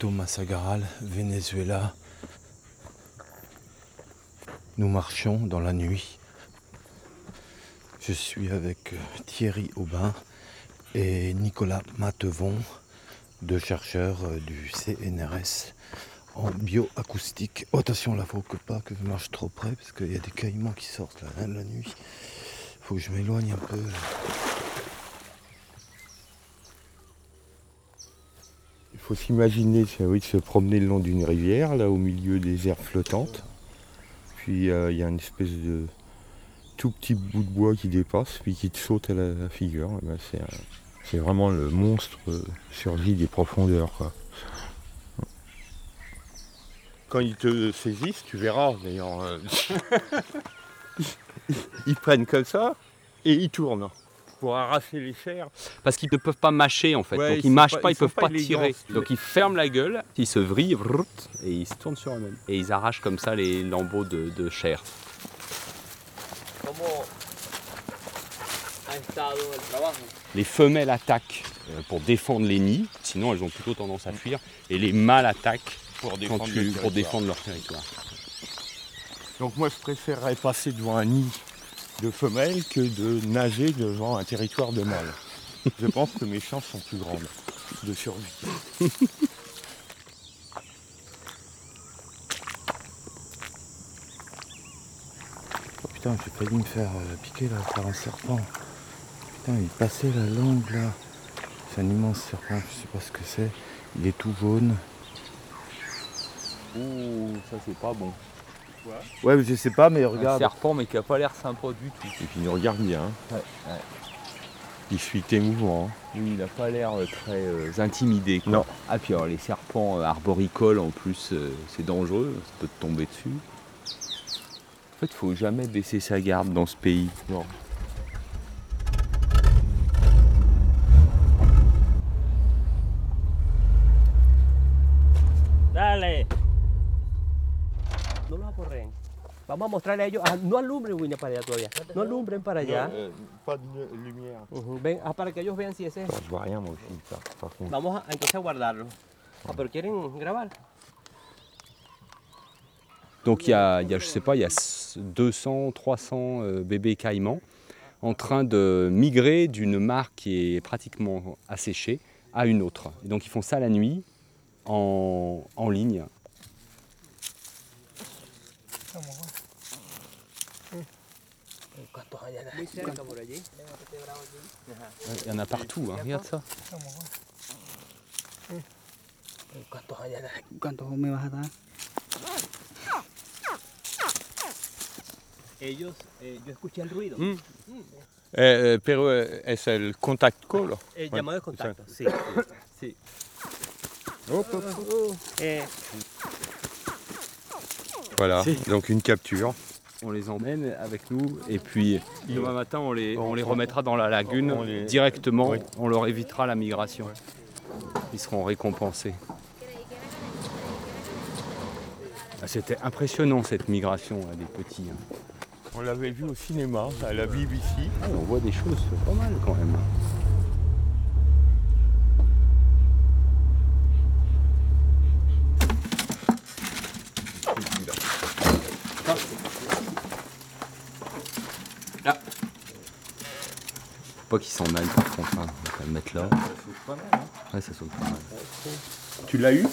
Puerto Masagaral, Venezuela. Nous marchions dans la nuit. Je suis avec euh, Thierry Aubin et Nicolas Matevon, deux chercheurs euh, du CNRS en bioacoustique. Oh, attention là, faut que pas que je marche trop près parce qu'il y a des caïmans qui sortent là, hein, la nuit. Faut que je m'éloigne un peu. Faut s'imaginer oui, de se promener le long d'une rivière, là au milieu des herbes flottantes. Puis euh, il y a une espèce de tout petit bout de bois qui dépasse, puis qui te saute à la, figure. Ben, c'est, vraiment le monstre euh, surgit des profondeurs. Quand ils te saisissent, tu verras d'ailleurs. Euh, ils prennent comme ça et ils tournent pour arracher les chairs. Parce qu'ils ne peuvent pas mâcher en fait. Donc ils ne mâchent pas, ils ne peuvent pas, tirer. Donc ils ferment la gueule, ils se vrillent et ils se tournent sur eux-mêmes. Et ils arrachent comme ça les lambeaux de, chair. Les femelles attaquent euh, pour défendre les nids, sinon elles ont plutôt tendance à fuir. Et les mâles attaquent pour défendre, pour défendre leur territoire. Donc moi je préférerais passer devant un nid de femelles que de nager devant un territoire de mâles. Je pense que mes chances sont plus grandes de survie. oh putain, j'ai failli me faire euh, piquer là par un serpent. Putain, il passait la langue là. C'est un immense serpent, je sais pas ce que c'est. Il est tout jaune. Ouh, ça c'est pas bon. Ouais, mais je sais pas, mais regarde. Un serpent, mais qui a pas l'air sympa du tout. Et puis il nous regarde bien. Ouais, Il suit tes mouvements. Hein. Oui, il a pas l'air euh, très euh, intimidé. Non. Ah, puis alors les serpents euh, arboricoles, en plus, c'est dangereux, ça peut te tomber dessus. En fait, il faut jamais baisser sa garde dans ce pays. Non. Vamos a mostrarle a ellos, ah, no alumbren Winnie para allá todavía, no alumbren para allá. No, eh, pas de lumière. Uh -huh. Ven, ah, para que ellos vean si ese es. Vamos a, entonces a guardarlo. Ah, pero quieren grabar. Donc il y, a, il y a, je sais pas, il y a 200, 300 euh, bébés caïmans en train de migrer d'une mare qui est pratiquement asséchée à une autre. Et donc ils font ça la nuit en, en ligne Il y en a partout, hein. regarde ça. Ellos, eh, yo escuché el ruido. Mm. Eh, pero es el contact call. El llamado de contacto, sí. sí. Hop, hop. Eh. Voilà, donc une capture on les emmène avec nous et puis demain matin on les, on les remettra dans la lagune directement, on leur évitera la migration. Ils seront récompensés. Ah, c'était impressionnant cette migration des petits. Hein. On l'avait vu au cinéma, à la BBC. Ah, on voit des choses pas mal quand même. Pas qu'il s'en aille par contre, hein. on va le mettre là. Ça saute pas mal. Hein. Ouais, ça saute pas mal. Tu l'as eu?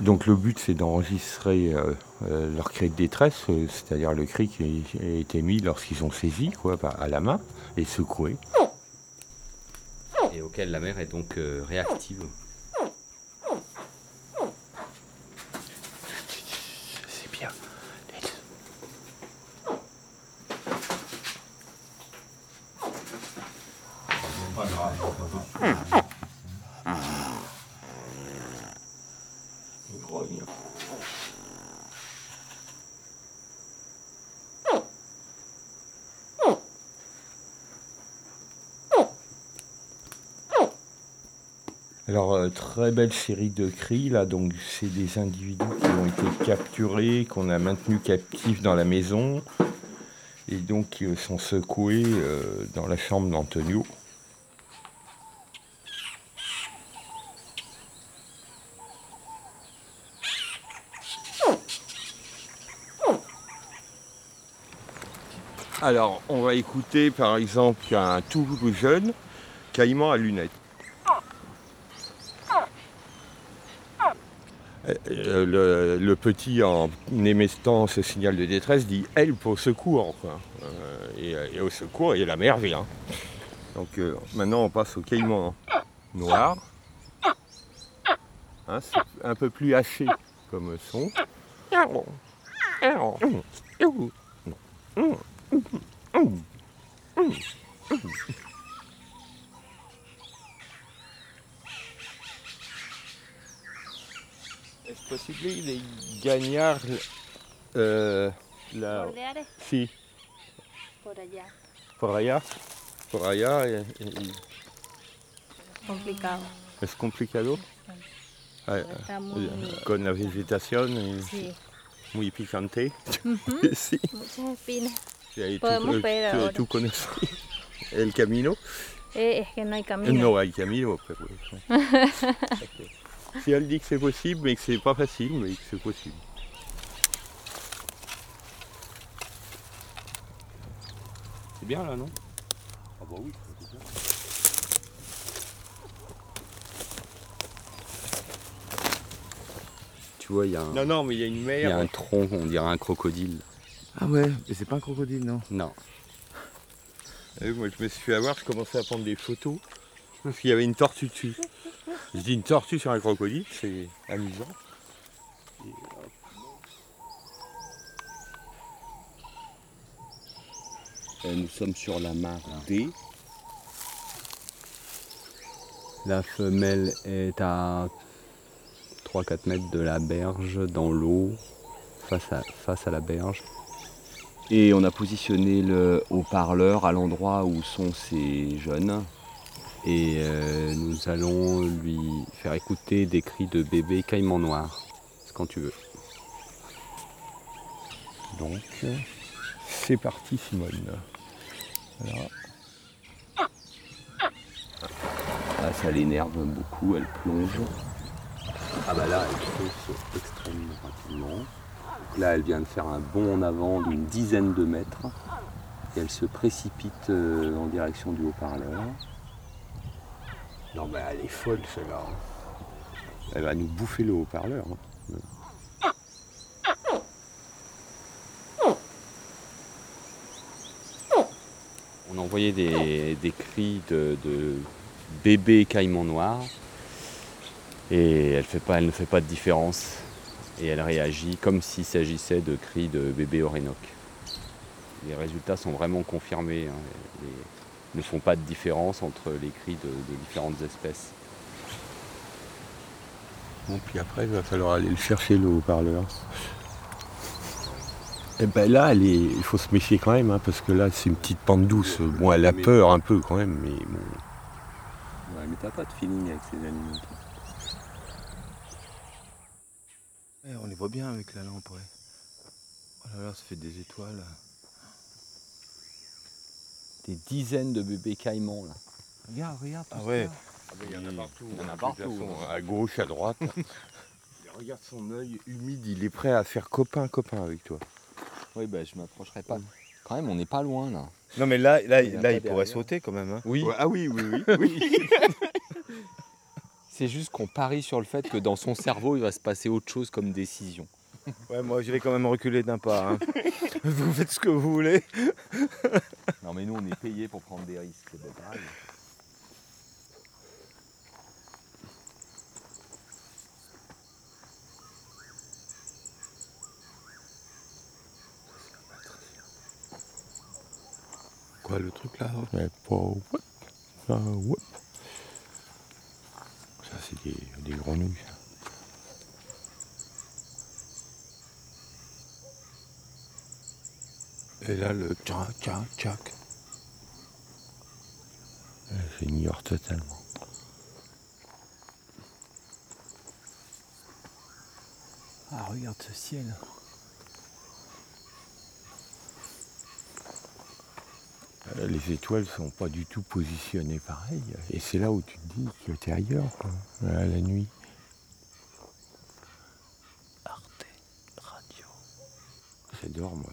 Donc le but c'est d'enregistrer euh, euh, leur cri de détresse, euh, c'est-à-dire le cri qui a été mis lorsqu'ils sont saisis quoi, à la main et secoués. Et auquel la mère est donc réactive. Alors, euh, très belle série de cris, là, donc c'est des individus qui ont été capturés, qu'on a maintenus captifs dans la maison, et donc qui sont secoués euh, dans la chambre d'Antonio. Alors, on va écouter par exemple un tout jeune caïman à lunettes. Euh, le, petit, en émettant ce signal de détresse, dit Elle pour secours. Euh, et, au secours, et la mère vient. Donc euh, maintenant, on passe au caïman noir. Hein, c'est un peu plus haché comme son. Est-ce possible de gagner euh, la... Si. Por allá. Por allá. Por allá. Y, y... Complicado. Es complicado? Ah, muy... Con la vegetación. Y... Sí. muy picante. Ujú. sí. Muchas espinas. Y ahí Podemos tú, ahora. tú conoces el camino. Eh, es que no hay camino. No hay camino, pero. Si elle dit que c'est possible, mais que c'est pas facile, mais que c'est possible. C'est bien là, non Ah bah oui, Tu vois, il y, a un- Non, non, mais il y a une il y mer. a un tronc, on dirait un crocodile. Ah ouais, mais c'est pas un crocodile, non? Non. Ah oui, moi, je me suis fait avoir, je commençais à prendre des photos. Parce qu'il y avait une tortue dessus. Je dis une tortue sur un crocodile, c'est amusant. Euh, Nous sommes sur la mare D. La femelle est à 3-4 mètres de la berge dans l'eau, face à, face à la berge. Et on a positionné le haut-parleur à l'endroit où sont ces jeunes. Et euh, nous allons lui faire écouter des cris de bébé caïman noir. C'est quand tu veux. Donc, c'est parti, Simone. Ah, ça l'énerve beaucoup, elle plonge. Ah bah là, elle fonce extrêmement rapidement. Donc là, elle vient de faire un bond en avant d'une dizaine de mètres. Et elle se précipite euh, en direction du haut-parleur. Non, mais elle est folle, celle-là. Elle va nous bouffer le haut-parleur. hein. On a envoyé des, des cris de, de bébé caïman noir. Et elle, fait pas, elle ne fait pas de différence. Et elle réagit comme s'il s'agissait de cris de bébé orénoque. Les résultats sont vraiment confirmés. hein. Ne font pas de différence entre les cris de, de différentes espèces. Bon, puis après, il va falloir aller le chercher, le haut-parleur. Et ben là, elle est... il faut se méfier quand même, hein, parce que là, c'est une petite pente douce. Bon, elle a peur un peu quand même, mais bon. Ouais, mais t'as pas de feeling avec ces animaux. Ouais, On les voit bien avec la lampe, ouais. Oh là là, ça fait des étoiles. Des dizaines de bébés caïmans là. Regarde, regarde. Ah ouais. Il y en a partout. Il y en a toute partout, façon, hein. À gauche, à droite. regarde son œil humide, il est prêt à faire copain-copain avec toi. Oui, bah je m'approcherai pas. Quand même, on n'est pas loin là. Non mais là, là, Il là pourrait derrière. sauter quand même. hein. Oui. Ouais, ah oui, oui, oui. oui. C'est juste qu'on parie sur le fait que dans son cerveau, il va se passer autre chose comme décision. Ouais, moi je vais quand même reculer d'un pas. hein. vous faites ce que vous voulez. Non, mais nous, on est payé pour prendre des risques, c'est pas pareil. Quoi le truc là Ouais, pas ouais. Ah, ouais. Ça, c'est des, des grenouilles. Et là le tchac tchac tchac. Ouais, J'ignore totalement. Ah, regarde ce ciel. Les étoiles sont pas du tout positionnées pareil. Et c'est là où tu te dis que tu es ailleurs, quoi, à la nuit. Arte Radio. J'adore, moi,